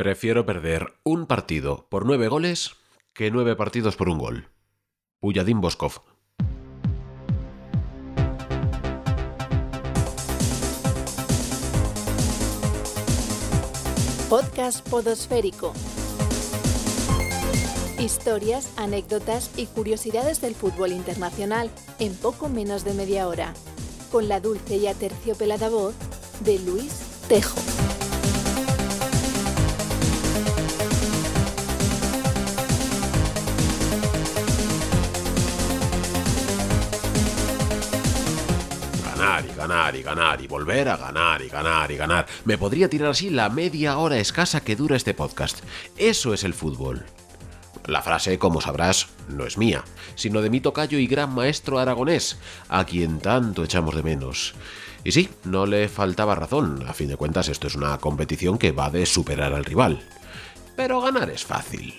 Prefiero perder un partido por nueve goles que nueve partidos por un gol. Puyadín Boskov. Podcast Podosférico. Historias, anécdotas y curiosidades del fútbol internacional en poco menos de media hora. Con la dulce y aterciopelada voz de Luis Tejo. Ganar y volver a ganar y ganar y ganar. Me podría tirar así la media hora escasa que dura este podcast. Eso es el fútbol. La frase, como sabrás, no es mía, sino de mi tocayo y gran maestro aragonés, a quien tanto echamos de menos. Y sí, no le faltaba razón, a fin de cuentas esto es una competición que va de superar al rival. Pero ganar es fácil.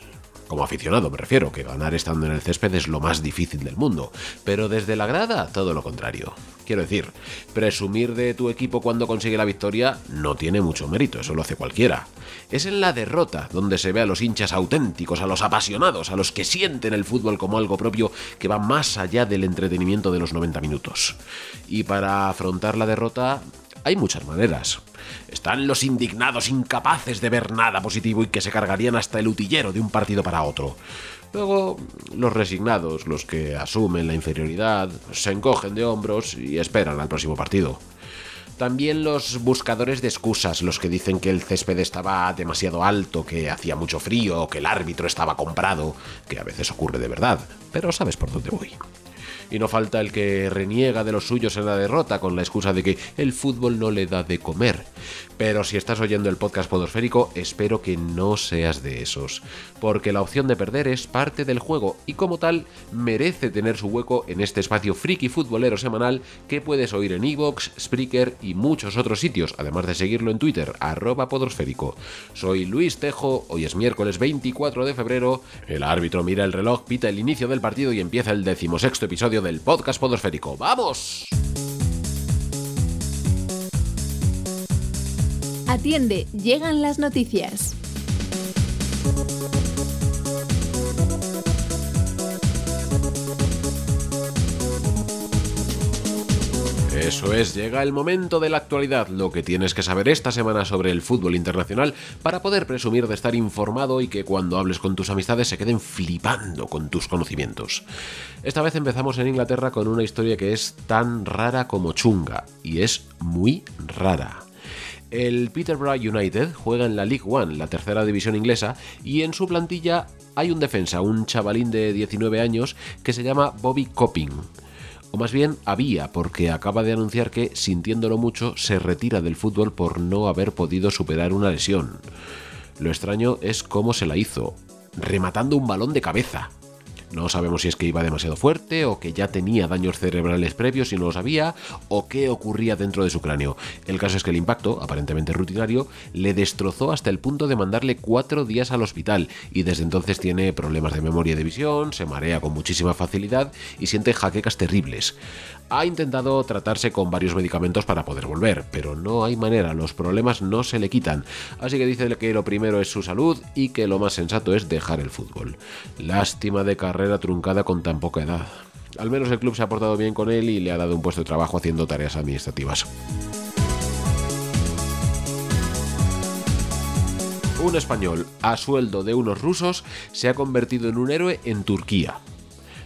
Como aficionado me refiero, que ganar estando en el césped es lo más difícil del mundo, pero desde la grada todo lo contrario. Quiero decir, presumir de tu equipo cuando consigue la victoria no tiene mucho mérito, eso lo hace cualquiera. Es en la derrota donde se ve a los hinchas auténticos, a los apasionados, a los que sienten el fútbol como algo propio que va más allá del entretenimiento de los 90 minutos. Y para afrontar la derrota hay muchas maneras. Están los indignados incapaces de ver nada positivo y que se cargarían hasta el utillero de un partido para otro. Luego, los resignados, los que asumen la inferioridad, se encogen de hombros y esperan al próximo partido. También los buscadores de excusas, los que dicen que el césped estaba demasiado alto, que hacía mucho frío, que el árbitro estaba comprado, que a veces ocurre de verdad, pero sabes por dónde voy y no falta el que reniega de los suyos en la derrota con la excusa de que el fútbol no le da de comer. Pero si estás oyendo el podcast podosférico, espero que no seas de esos, porque la opción de perder es parte del juego y como tal merece tener su hueco en este espacio friki futbolero semanal que puedes oír en Evox, Spreaker y muchos otros sitios, además de seguirlo en Twitter, arroba podosférico. Soy Luis Tejo, hoy es miércoles 24 de febrero, el árbitro mira el reloj, pita el inicio del partido y empieza el decimosexto episodio del podcast podosférico. ¡Vamos! Atiende, llegan las noticias. Eso es, llega el momento de la actualidad, lo que tienes que saber esta semana sobre el fútbol internacional para poder presumir de estar informado y que cuando hables con tus amistades se queden flipando con tus conocimientos. Esta vez empezamos en Inglaterra con una historia que es tan rara como chunga, y es muy rara. El Peterborough United juega en la League One, la tercera división inglesa, y en su plantilla hay un defensa, un chavalín de 19 años que se llama Bobby Copping o más bien había, porque acaba de anunciar que, sintiéndolo mucho, se retira del fútbol por no haber podido superar una lesión. Lo extraño es cómo se la hizo, rematando un balón de cabeza. No sabemos si es que iba demasiado fuerte o que ya tenía daños cerebrales previos y no lo sabía o qué ocurría dentro de su cráneo. El caso es que el impacto, aparentemente rutinario, le destrozó hasta el punto de mandarle cuatro días al hospital y desde entonces tiene problemas de memoria y de visión, se marea con muchísima facilidad y siente jaquecas terribles. Ha intentado tratarse con varios medicamentos para poder volver, pero no hay manera, los problemas no se le quitan. Así que dice que lo primero es su salud y que lo más sensato es dejar el fútbol. Lástima de carrera truncada con tan poca edad. Al menos el club se ha portado bien con él y le ha dado un puesto de trabajo haciendo tareas administrativas. Un español a sueldo de unos rusos se ha convertido en un héroe en Turquía.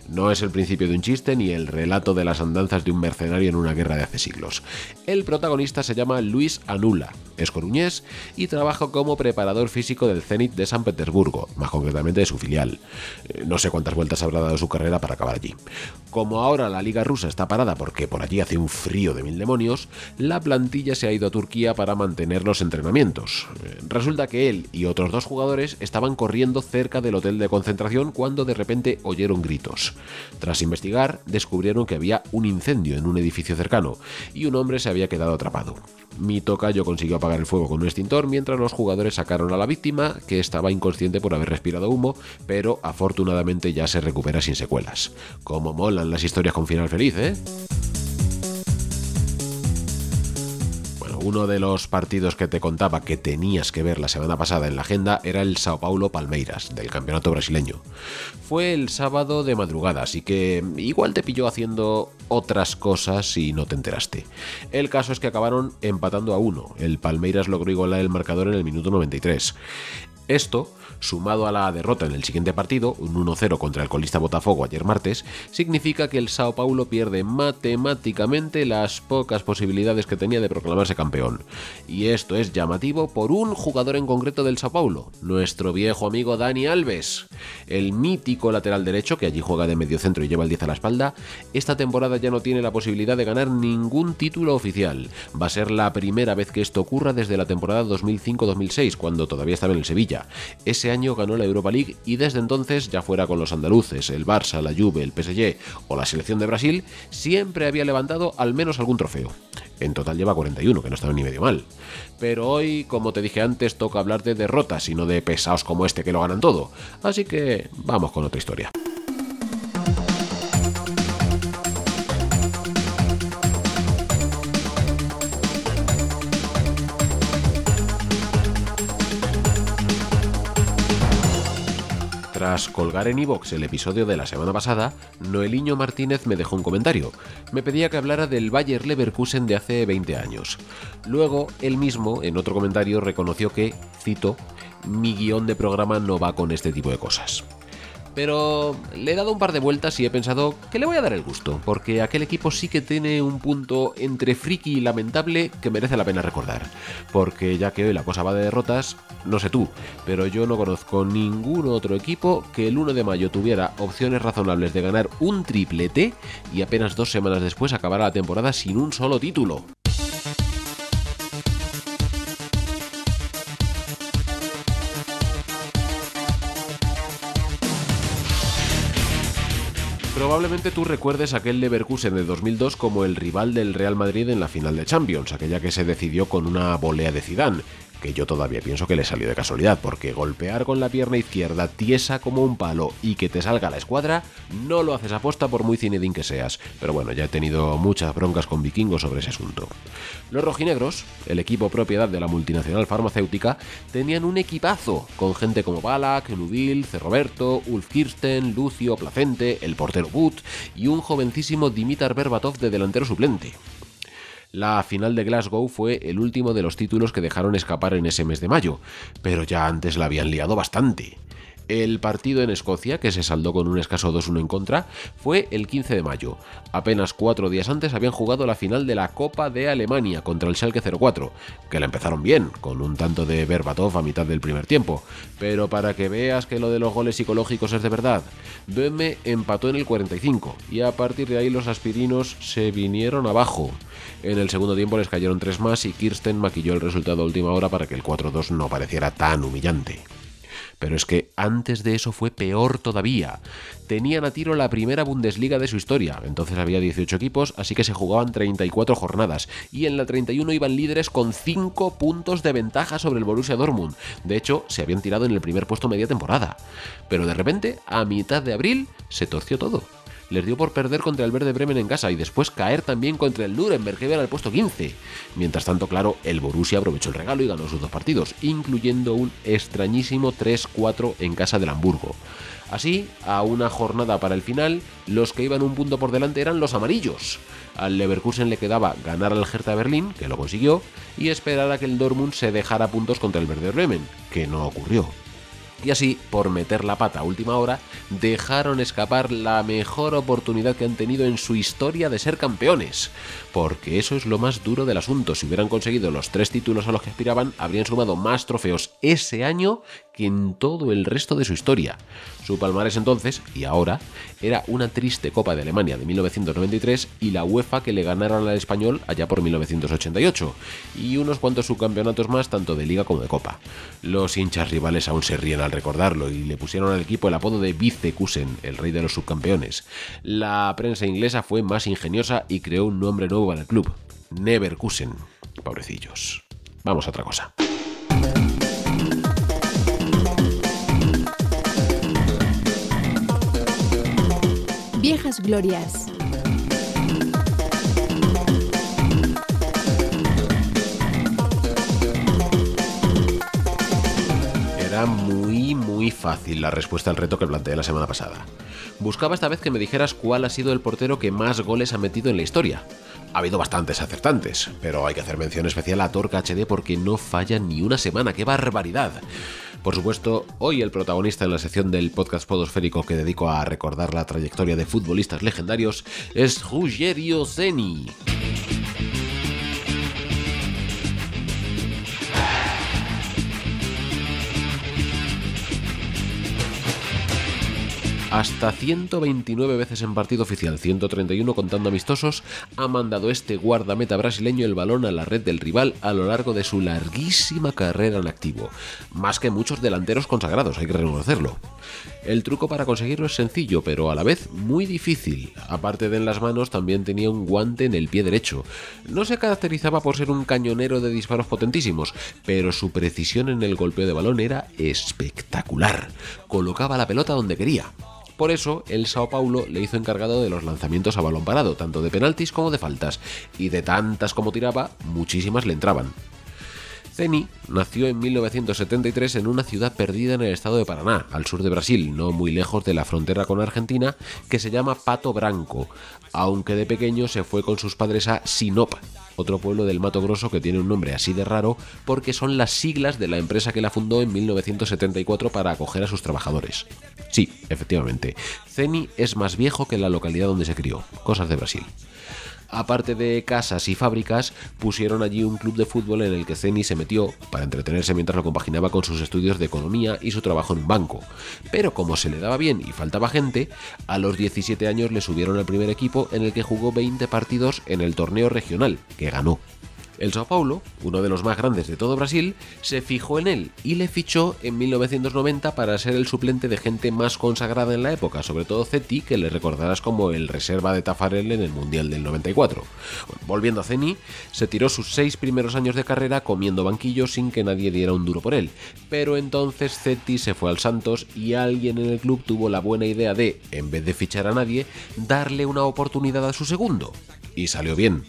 No es el principio de un chiste ni el relato de las andanzas de un mercenario en una guerra de hace siglos. El protagonista se llama Luis Anula, es coruñés y trabaja como preparador físico del Zenit de San Petersburgo, más concretamente de su filial. Eh, no sé cuántas vueltas habrá dado su carrera para acabar allí. Como ahora la liga rusa está parada porque por allí hace un frío de mil demonios, la plantilla se ha ido a Turquía para mantener los entrenamientos. Eh, resulta que él y otros dos jugadores estaban corriendo cerca del hotel de concentración cuando de repente oyeron gritos. Tras investigar, descubrieron que había un incendio en un edificio cercano y un hombre se había quedado atrapado. Mi tocayo consiguió apagar el fuego con un extintor mientras los jugadores sacaron a la víctima, que estaba inconsciente por haber respirado humo, pero afortunadamente ya se recupera sin secuelas. Como molan las historias con final feliz, ¿eh? Uno de los partidos que te contaba que tenías que ver la semana pasada en la agenda era el Sao Paulo Palmeiras, del campeonato brasileño. Fue el sábado de madrugada, así que igual te pilló haciendo otras cosas y no te enteraste. El caso es que acabaron empatando a uno. El Palmeiras logró igualar el marcador en el minuto 93. Esto sumado a la derrota en el siguiente partido, un 1-0 contra el colista Botafogo ayer martes, significa que el Sao Paulo pierde matemáticamente las pocas posibilidades que tenía de proclamarse campeón. Y esto es llamativo por un jugador en concreto del Sao Paulo, nuestro viejo amigo Dani Alves. El mítico lateral derecho, que allí juega de medio centro y lleva el 10 a la espalda, esta temporada ya no tiene la posibilidad de ganar ningún título oficial. Va a ser la primera vez que esto ocurra desde la temporada 2005-2006, cuando todavía estaba en el Sevilla. Ese ganó la Europa League y desde entonces, ya fuera con los andaluces, el Barça, la Juve, el PSG o la selección de Brasil, siempre había levantado al menos algún trofeo. En total lleva 41, que no estaba ni medio mal. Pero hoy, como te dije antes, toca hablar de derrotas y no de pesados como este que lo ganan todo. Así que vamos con otra historia. Tras colgar en iVox el episodio de la semana pasada, Noeliño Martínez me dejó un comentario. Me pedía que hablara del Bayer Leverkusen de hace 20 años. Luego, él mismo, en otro comentario, reconoció que, cito, mi guion de programa no va con este tipo de cosas pero le he dado un par de vueltas y he pensado que le voy a dar el gusto, porque aquel equipo sí que tiene un punto entre friki y lamentable que merece la pena recordar. Porque ya que hoy la cosa va de derrotas, no sé tú, pero yo no conozco ningún otro equipo que el 1 de mayo tuviera opciones razonables de ganar un triplete y apenas dos semanas después acabara la temporada sin un solo título. Probablemente tú recuerdes aquel Leverkusen de 2002 como el rival del Real Madrid en la final de Champions, aquella que se decidió con una volea de Zidane, que yo todavía pienso que le salió de casualidad, porque golpear con la pierna izquierda tiesa como un palo y que te salga la escuadra, no lo haces aposta por muy cinedín que seas. Pero bueno, ya he tenido muchas broncas con vikingos sobre ese asunto. Los rojinegros, el equipo propiedad de la multinacional farmacéutica, tenían un equipazo, con gente como Balak, Nudil, Cerroberto, Ulf Kirsten, Lucio, Placente, el portero But y un jovencísimo Dimitar Berbatov de delantero suplente. La final de Glasgow fue el último de los títulos que dejaron escapar en ese mes de mayo, pero ya antes la habían liado bastante. El partido en Escocia, que se saldó con un escaso 2-1 en contra, fue el 15 de mayo. Apenas cuatro días antes habían jugado la final de la Copa de Alemania contra el Schalke 04, que la empezaron bien, con un tanto de Berbatov a mitad del primer tiempo. Pero para que veas que lo de los goles psicológicos es de verdad, Böhme empató en el 45 y a partir de ahí los aspirinos se vinieron abajo. En el segundo tiempo les cayeron tres más y Kirsten maquilló el resultado a última hora para que el 4-2 no pareciera tan humillante. Pero es que antes de eso fue peor todavía. Tenían a tiro la primera Bundesliga de su historia, entonces había 18 equipos, así que se jugaban 34 jornadas, y en la 31 iban líderes con 5 puntos de ventaja sobre el Borussia Dortmund. De hecho, se habían tirado en el primer puesto media temporada. Pero de repente, a mitad de abril, se torció todo les dio por perder contra el Verde Bremen en casa y después caer también contra el Nuremberg que al puesto 15. Mientras tanto, claro, el Borussia aprovechó el regalo y ganó sus dos partidos, incluyendo un extrañísimo 3-4 en casa del Hamburgo. Así, a una jornada para el final, los que iban un punto por delante eran los amarillos. Al Leverkusen le quedaba ganar al Hertha Berlín, que lo consiguió, y esperar a que el Dortmund se dejara puntos contra el Verde Bremen, que no ocurrió y así, por meter la pata a última hora, dejaron escapar la mejor oportunidad que han tenido en su historia de ser campeones. Porque eso es lo más duro del asunto. Si hubieran conseguido los tres títulos a los que aspiraban, habrían sumado más trofeos ese año que en todo el resto de su historia. Su palmarés entonces, y ahora, era una triste Copa de Alemania de 1993 y la UEFA que le ganaron al español allá por 1988, y unos cuantos subcampeonatos más tanto de liga como de copa. Los hinchas rivales aún se ríen al recordarlo y le pusieron al equipo el apodo de Vicekusen, el rey de los subcampeones. La prensa inglesa fue más ingeniosa y creó un nombre nuevo para el club, Neverkusen. Pobrecillos. Vamos a otra cosa. Viejas Glorias. Fácil la respuesta al reto que planteé la semana pasada. Buscaba esta vez que me dijeras cuál ha sido el portero que más goles ha metido en la historia. Ha habido bastantes acertantes, pero hay que hacer mención especial a Torca HD porque no falla ni una semana, ¡qué barbaridad! Por supuesto, hoy el protagonista en la sección del podcast podosférico que dedico a recordar la trayectoria de futbolistas legendarios es Ruggero Zeni. Hasta 129 veces en partido oficial, 131 contando amistosos, ha mandado este guardameta brasileño el balón a la red del rival a lo largo de su larguísima carrera en activo. Más que muchos delanteros consagrados, hay que reconocerlo. El truco para conseguirlo es sencillo, pero a la vez muy difícil. Aparte de en las manos, también tenía un guante en el pie derecho. No se caracterizaba por ser un cañonero de disparos potentísimos, pero su precisión en el golpeo de balón era espectacular. Colocaba la pelota donde quería. Por eso, el Sao Paulo le hizo encargado de los lanzamientos a balón parado, tanto de penaltis como de faltas, y de tantas como tiraba, muchísimas le entraban. Zeni nació en 1973 en una ciudad perdida en el estado de Paraná, al sur de Brasil, no muy lejos de la frontera con Argentina, que se llama Pato Branco, aunque de pequeño se fue con sus padres a Sinop, otro pueblo del Mato Grosso que tiene un nombre así de raro porque son las siglas de la empresa que la fundó en 1974 para acoger a sus trabajadores. Sí, efectivamente, Zeni es más viejo que la localidad donde se crió, cosas de Brasil. Aparte de casas y fábricas, pusieron allí un club de fútbol en el que Zeni se metió para entretenerse mientras lo compaginaba con sus estudios de economía y su trabajo en un banco. Pero como se le daba bien y faltaba gente, a los 17 años le subieron al primer equipo en el que jugó 20 partidos en el torneo regional, que ganó. El Sao Paulo, uno de los más grandes de todo Brasil, se fijó en él y le fichó en 1990 para ser el suplente de gente más consagrada en la época, sobre todo Zeti, que le recordarás como el reserva de Tafarel en el Mundial del 94. volviendo a Zeni, se tiró sus seis primeros años de carrera comiendo banquillos sin que nadie diera un duro por él, pero entonces Zeti se fue al Santos y alguien en el club tuvo la buena idea de, en vez de fichar a nadie, darle una oportunidad a su segundo. Y salió bien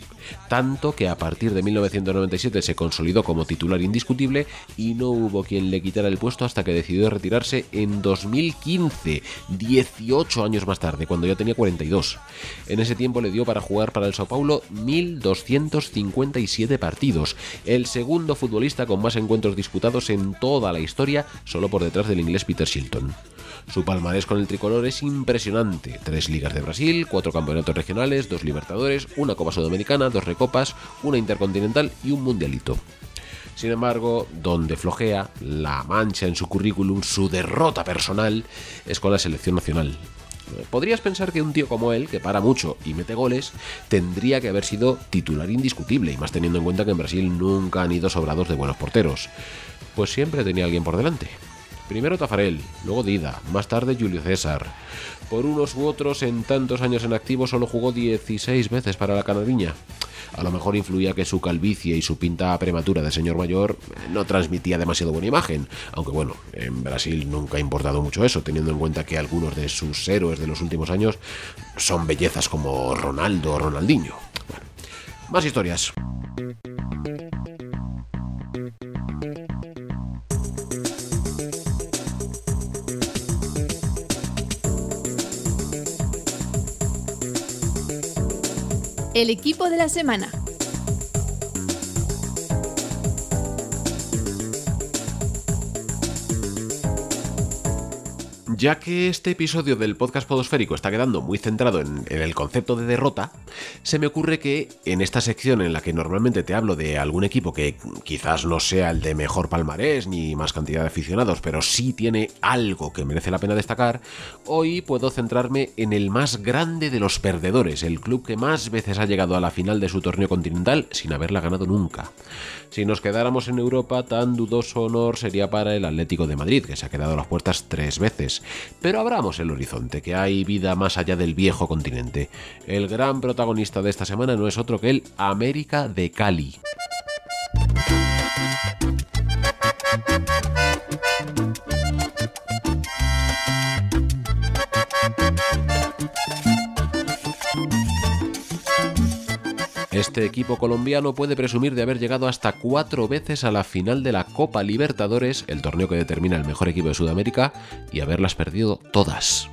tanto que a partir de 1997 se consolidó como titular indiscutible y no hubo quien le quitara el puesto hasta que decidió retirarse en 2015, 18 años más tarde, cuando ya tenía 42. En ese tiempo le dio para jugar para el Sao Paulo 1.257 partidos, el segundo futbolista con más encuentros disputados en toda la historia, solo por detrás del inglés Peter Shilton. Su palmarés con el tricolor es impresionante. Tres ligas de Brasil, cuatro campeonatos regionales, dos libertadores, una Copa Sudamericana, dos recopas, una intercontinental y un mundialito. Sin embargo, donde flojea, la mancha en su currículum, su derrota personal, es con la selección nacional. Podrías pensar que un tío como él, que para mucho y mete goles, tendría que haber sido titular indiscutible, y más teniendo en cuenta que en Brasil nunca han ido sobrados de buenos porteros. Pues siempre tenía alguien por delante. Primero Tafarel, luego Dida, más tarde Julio César. Por unos u otros, en tantos años en activo solo jugó 16 veces para la canadiña. A lo mejor influía que su calvicie y su pinta prematura de señor mayor no transmitía demasiado buena imagen, aunque bueno, en Brasil nunca ha importado mucho eso, teniendo en cuenta que algunos de sus héroes de los últimos años son bellezas como Ronaldo o Ronaldinho. más historias. El equipo de la semana. Ya que este episodio del podcast podosférico está quedando muy centrado en, el concepto de derrota, se me ocurre que en esta sección en la que normalmente te hablo de algún equipo que quizás no sea el de mejor palmarés ni más cantidad de aficionados, pero sí tiene algo que merece la pena destacar, hoy puedo centrarme en el más grande de los perdedores, el club que más veces ha llegado a la final de su torneo continental sin haberla ganado nunca. Si nos quedáramos en Europa, tan dudoso honor sería para el Atlético de Madrid, que se ha quedado a las puertas tres veces. Pero abramos el horizonte, que hay vida más allá del viejo continente. El gran protagonista de esta semana no es otro que el América de Cali. Este equipo colombiano puede presumir de haber llegado hasta cuatro veces a la final de la Copa Libertadores, el torneo que determina el mejor equipo de Sudamérica, y haberlas perdido todas.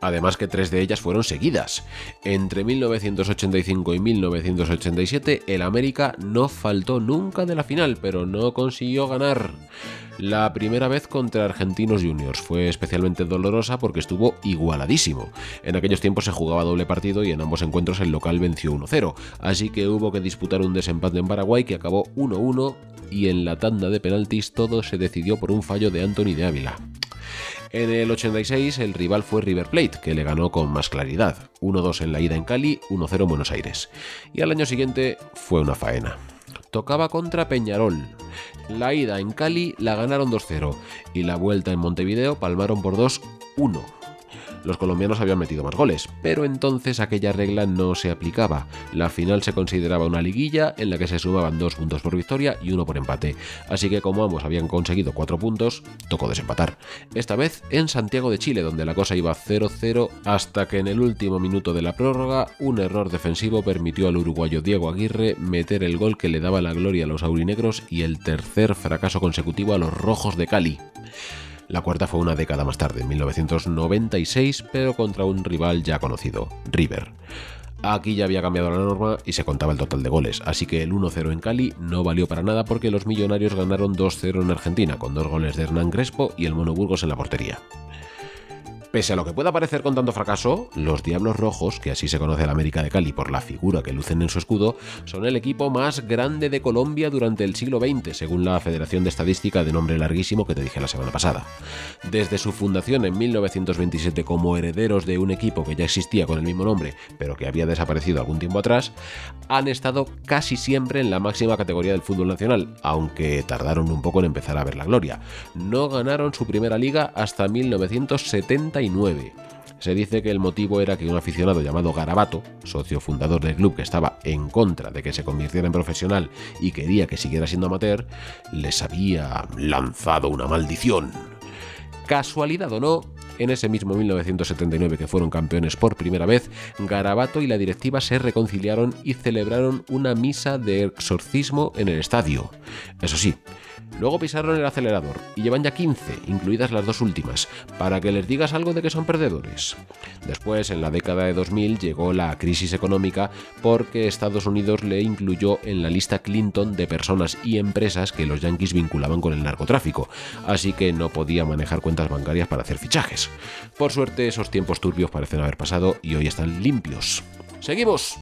Además que tres de ellas fueron seguidas. Entre 1985 y 1987 el América no faltó nunca de la final, pero no consiguió ganar. La primera vez contra Argentinos Juniors fue especialmente dolorosa porque estuvo igualadísimo. En aquellos tiempos se jugaba doble partido y en ambos encuentros el local venció 1-0, así que hubo que disputar un desempate en Paraguay que acabó 1-1 y en la tanda de penaltis todo se decidió por un fallo de Anthony de Ávila. En el 86 el rival fue River Plate, que le ganó con más claridad. 1-2 en la ida en Cali, 1-0 en Buenos Aires. Y al año siguiente fue una faena. Tocaba contra Peñarol. La ida en Cali la ganaron 2-0 y la vuelta en Montevideo palmaron por 2-1 los colombianos habían metido más goles, pero entonces aquella regla no se aplicaba. La final se consideraba una liguilla en la que se sumaban dos puntos por victoria y uno por empate, así que como ambos habían conseguido cuatro puntos, tocó desempatar. Esta vez en Santiago de Chile, donde la cosa iba 0-0 hasta que en el último minuto de la prórroga un error defensivo permitió al uruguayo Diego Aguirre meter el gol que le daba la gloria a los aurinegros y el tercer fracaso consecutivo a los rojos de Cali. La cuarta fue una década más tarde, en 1996, pero contra un rival ya conocido, River. Aquí ya había cambiado la norma y se contaba el total de goles, así que el 1-0 en Cali no valió para nada porque los millonarios ganaron 2-0 en Argentina, con dos goles de Hernán Crespo y el Mono Burgos en la portería. Pese a lo que pueda parecer con tanto fracaso, los Diablos Rojos, que así se conoce la América de Cali por la figura que lucen en su escudo, son el equipo más grande de Colombia durante el siglo XX, según la Federación de Estadística de nombre larguísimo que te dije la semana pasada. Desde su fundación en 1927 como herederos de un equipo que ya existía con el mismo nombre, pero que había desaparecido algún tiempo atrás, han estado casi siempre en la máxima categoría del fútbol nacional, aunque tardaron un poco en empezar a ver la gloria. No ganaron su primera liga hasta 1970 se dice que el motivo era que un aficionado llamado Garabato, socio fundador del club que estaba en contra de que se convirtiera en profesional y quería que siguiera siendo amateur, les había lanzado una maldición. Casualidad o no, en ese mismo 1979 que fueron campeones por primera vez, Garabato y la directiva se reconciliaron y celebraron una misa de exorcismo en el estadio. Eso sí, Luego pisaron el acelerador y llevan ya 15, incluidas las dos últimas, para que les digas algo de que son perdedores. Después, en la década de 2000, llegó la crisis económica porque Estados Unidos le incluyó en la lista Clinton de personas y empresas que los yankees vinculaban con el narcotráfico, así que no podía manejar cuentas bancarias para hacer fichajes. Por suerte, esos tiempos turbios parecen haber pasado y hoy están limpios. ¡Seguimos!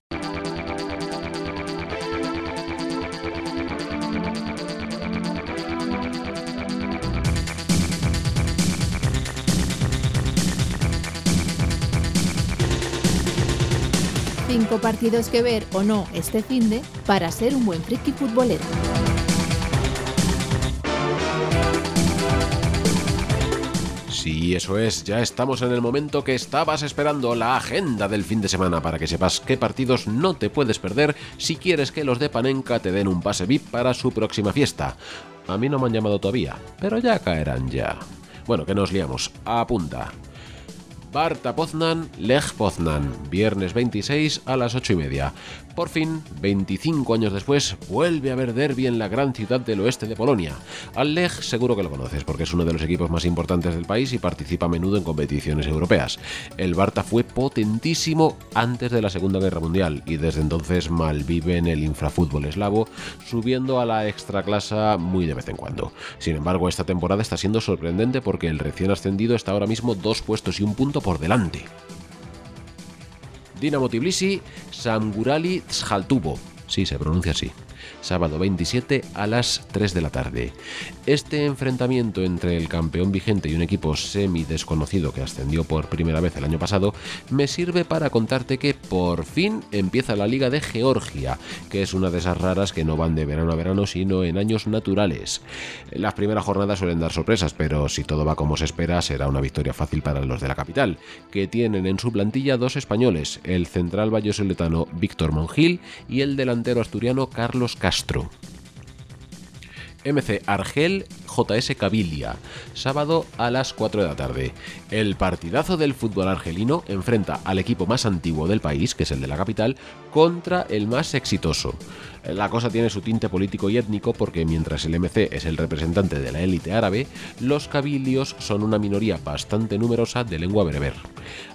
Cinco partidos que ver o no este finde para ser un buen friki futbolero. Sí, eso es, ya estamos en el momento que estabas esperando, la agenda del fin de semana, para que sepas qué partidos no te puedes perder si quieres que los de Panenka te den un pase VIP para su próxima fiesta. A mí no me han llamado todavía, pero ya caerán ya. Bueno, que nos liamos. Apunta. Barta Poznan, Lech Poznan, viernes 26 a las 8 y media. Por fin, 25 años después, vuelve a haber derby en la gran ciudad del oeste de Polonia. Al Lech seguro que lo conoces porque es uno de los equipos más importantes del país y participa a menudo en competiciones europeas. El Barta fue potentísimo antes de la Segunda Guerra Mundial y desde entonces malvive en el infrafútbol eslavo, subiendo a la extraclasa muy de vez en cuando. Sin embargo, esta temporada está siendo sorprendente porque el recién ascendido está ahora mismo dos puestos y un punto por delante. Dinamo Tbilisi, Samgurali Tshaltubo. Sí, se pronuncia así sábado 27 a las 3 de la tarde. Este enfrentamiento entre el campeón vigente y un equipo semi desconocido que ascendió por primera vez el año pasado me sirve para contarte que por fin empieza la Liga de Georgia, que es una de esas raras que no van de verano a verano sino en años naturales. Las primeras jornadas suelen dar sorpresas, pero si todo va como se espera será una victoria fácil para los de la capital, que tienen en su plantilla dos españoles, el central vallosoletano Víctor Mongil y el delantero asturiano Carlos Castro. MC Argel JS Cabilia, sábado a las 4 de la tarde. El partidazo del fútbol argelino enfrenta al equipo más antiguo del país, que es el de la capital, contra el más exitoso. La cosa tiene su tinte político y étnico porque mientras el MC es el representante de la élite árabe, los cabilios son una minoría bastante numerosa de lengua bereber.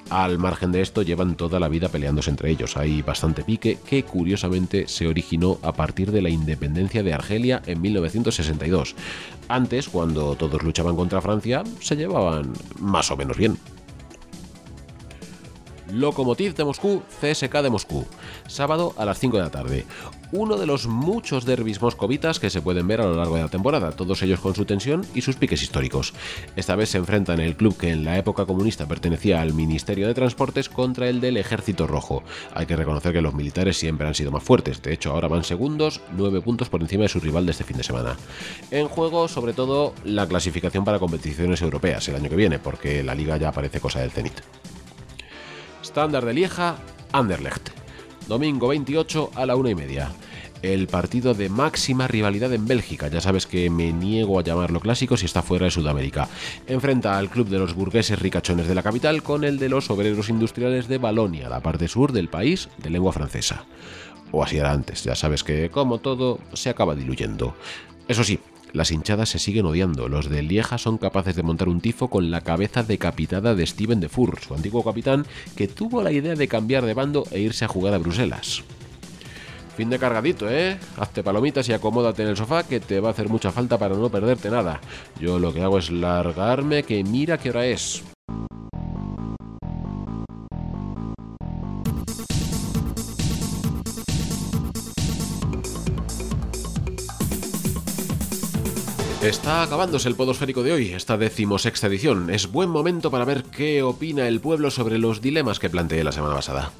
Al margen de esto, llevan toda la vida peleándose entre ellos. Hay bastante pique que curiosamente se originó a partir de la independencia de Argelia en 1962. Antes, cuando todos luchaban contra Francia, se llevaban más o menos bien. Lokomotiv de Moscú, CSK de Moscú, sábado a las 5 de la tarde. Uno de los muchos derbis moscovitas que se pueden ver a lo largo de la temporada, todos ellos con su tensión y sus piques históricos. Esta vez se enfrentan el club que en la época comunista pertenecía al Ministerio de Transportes contra el del Ejército Rojo. Hay que reconocer que los militares siempre han sido más fuertes, de hecho ahora van segundos, 9 puntos por encima de su rival de este fin de semana. En juego, sobre todo, la clasificación para competiciones europeas el año que viene, porque la liga ya parece cosa del Zenit. Estándar de Lieja, Anderlecht. Domingo 28 a la una y media. El partido de máxima rivalidad en Bélgica, ya sabes que me niego a llamarlo clásico si está fuera de Sudamérica. Enfrenta al club de los burgueses ricachones de la capital con el de los obreros industriales de Balonia, la parte sur del país de lengua francesa. O así era antes, ya sabes que, como todo, se acaba diluyendo. Eso sí, las hinchadas se siguen odiando. Los de Lieja son capaces de montar un tifo con la cabeza decapitada de Steven de Fur, su antiguo capitán, que tuvo la idea de cambiar de bando e irse a jugar a Bruselas. Fin de cargadito, ¿eh? Hazte palomitas y acomódate en el sofá que te va a hacer mucha falta para no perderte nada. Yo lo que hago es largarme que mira qué hora es. Está acabándose el podosférico de hoy, esta decimosexta edición. Es buen momento para ver qué opina el pueblo sobre los dilemas que planteé la semana pasada.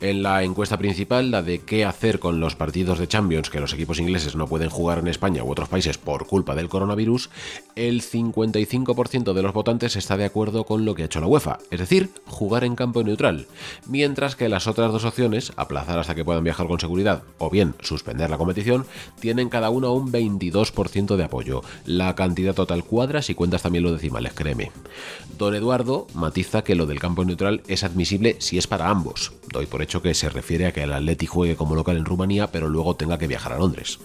En la encuesta principal, la de qué hacer con los partidos de Champions que los equipos ingleses no pueden jugar en España u otros países por culpa del coronavirus, el 55% de los votantes está de acuerdo con lo que ha hecho la UEFA, es decir, jugar en campo neutral, mientras que las otras dos opciones, aplazar hasta que puedan viajar con seguridad o bien suspender la competición, tienen cada una un 22% de apoyo la cantidad total cuadra si cuentas también los decimales, créeme. Don Eduardo matiza que lo del campo neutral es admisible si es para ambos. Doy por hecho que se refiere a que el Atleti juegue como local en Rumanía, pero luego tenga que viajar a Londres.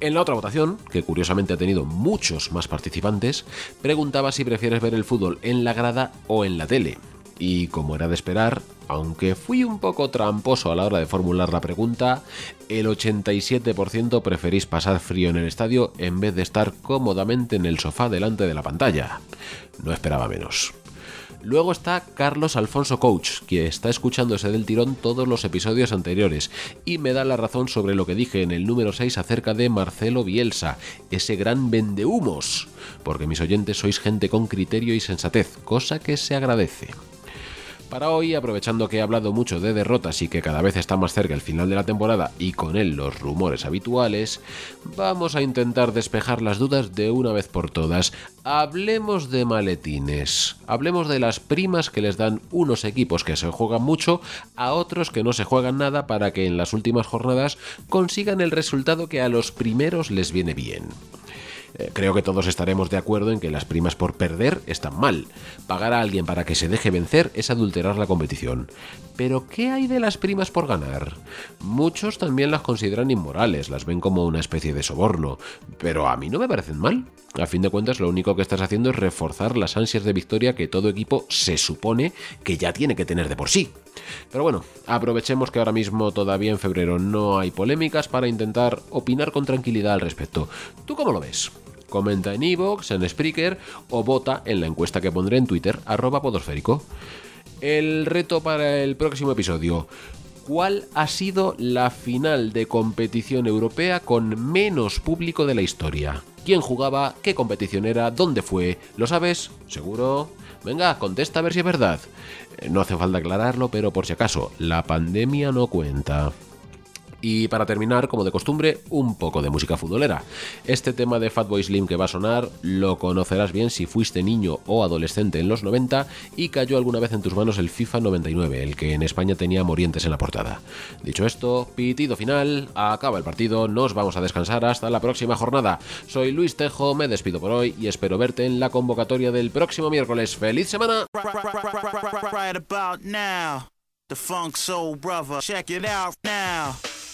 En la otra votación, que curiosamente ha tenido muchos más participantes, preguntaba si prefieres ver el fútbol en la grada o en la tele. Y como era de esperar, aunque fui un poco tramposo a la hora de formular la pregunta, el 87% preferís pasar frío en el estadio en vez de estar cómodamente en el sofá delante de la pantalla. No esperaba menos. Luego está Carlos Alfonso Coach, que está escuchándose del tirón todos los episodios anteriores y me da la razón sobre lo que dije en el número 6 acerca de Marcelo Bielsa, ese gran vendehumos, porque mis oyentes sois gente con criterio y sensatez, cosa que se agradece. Para hoy, aprovechando que he hablado mucho de derrotas y que cada vez está más cerca el final de la temporada y con él los rumores habituales, vamos a intentar despejar las dudas de una vez por todas. Hablemos de maletines, hablemos de las primas que les dan unos equipos que se juegan mucho a otros que no se juegan nada para que en las últimas jornadas consigan el resultado que a los primeros les viene bien. Eh, creo que todos estaremos de acuerdo en que las primas por perder están mal. Pagar a alguien para que se deje vencer es adulterar la competición. Pero ¿qué hay de las primas por ganar? Muchos también las consideran inmorales, las ven como una especie de soborno, pero a mí no me parecen mal. A fin de cuentas, lo único que estás haciendo es reforzar las ansias de victoria que todo equipo se supone que ya tiene que tener de por sí. Pero bueno, aprovechemos que ahora mismo todavía en febrero no hay polémicas para intentar opinar con tranquilidad al respecto. ¿Tú cómo lo ves? Comenta en iVoox, en Spreaker o vota en la encuesta que pondré en Twitter, arroba podosférico. El reto para el próximo episodio. ¿Cuál ha sido la final de competición europea con menos público de la historia? ¿Quién jugaba? ¿Qué competición era? ¿Dónde fue? ¿Lo sabes? ¿Seguro? Venga, contesta a ver si es verdad. Eh, no hace falta aclararlo, pero por si acaso, la pandemia no cuenta. Y para terminar, como de costumbre, un poco de música futbolera. Este tema de Fatboy Slim que va a sonar lo conocerás bien si fuiste niño o adolescente en los 90 y cayó alguna vez en tus manos el FIFA 99, el que en España tenía Morientes en la portada. Dicho esto, pitido final, acaba el partido, nos vamos a descansar hasta la próxima jornada. Soy Luis Tejo, me despido por hoy y espero verte en la convocatoria del próximo miércoles. ¡Feliz semana! the funk soul brother.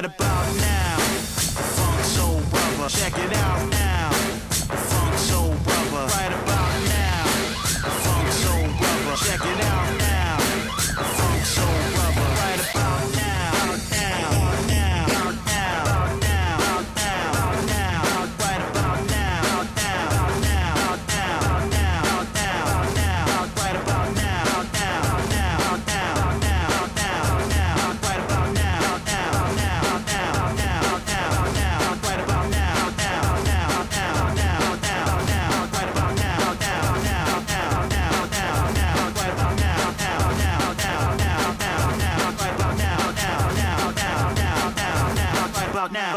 right about now. Funk Soul Brother, check it out now.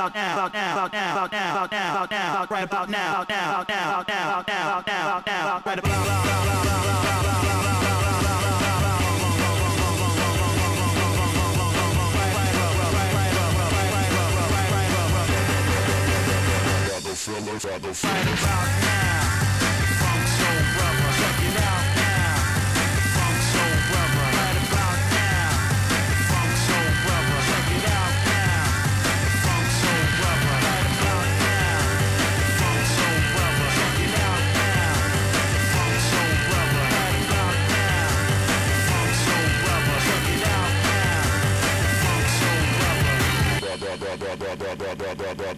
about now, about now, about now, about now, about now, about now, about right about now, about now, about now, about now, about now, about now, about now, about right about now. Right about now.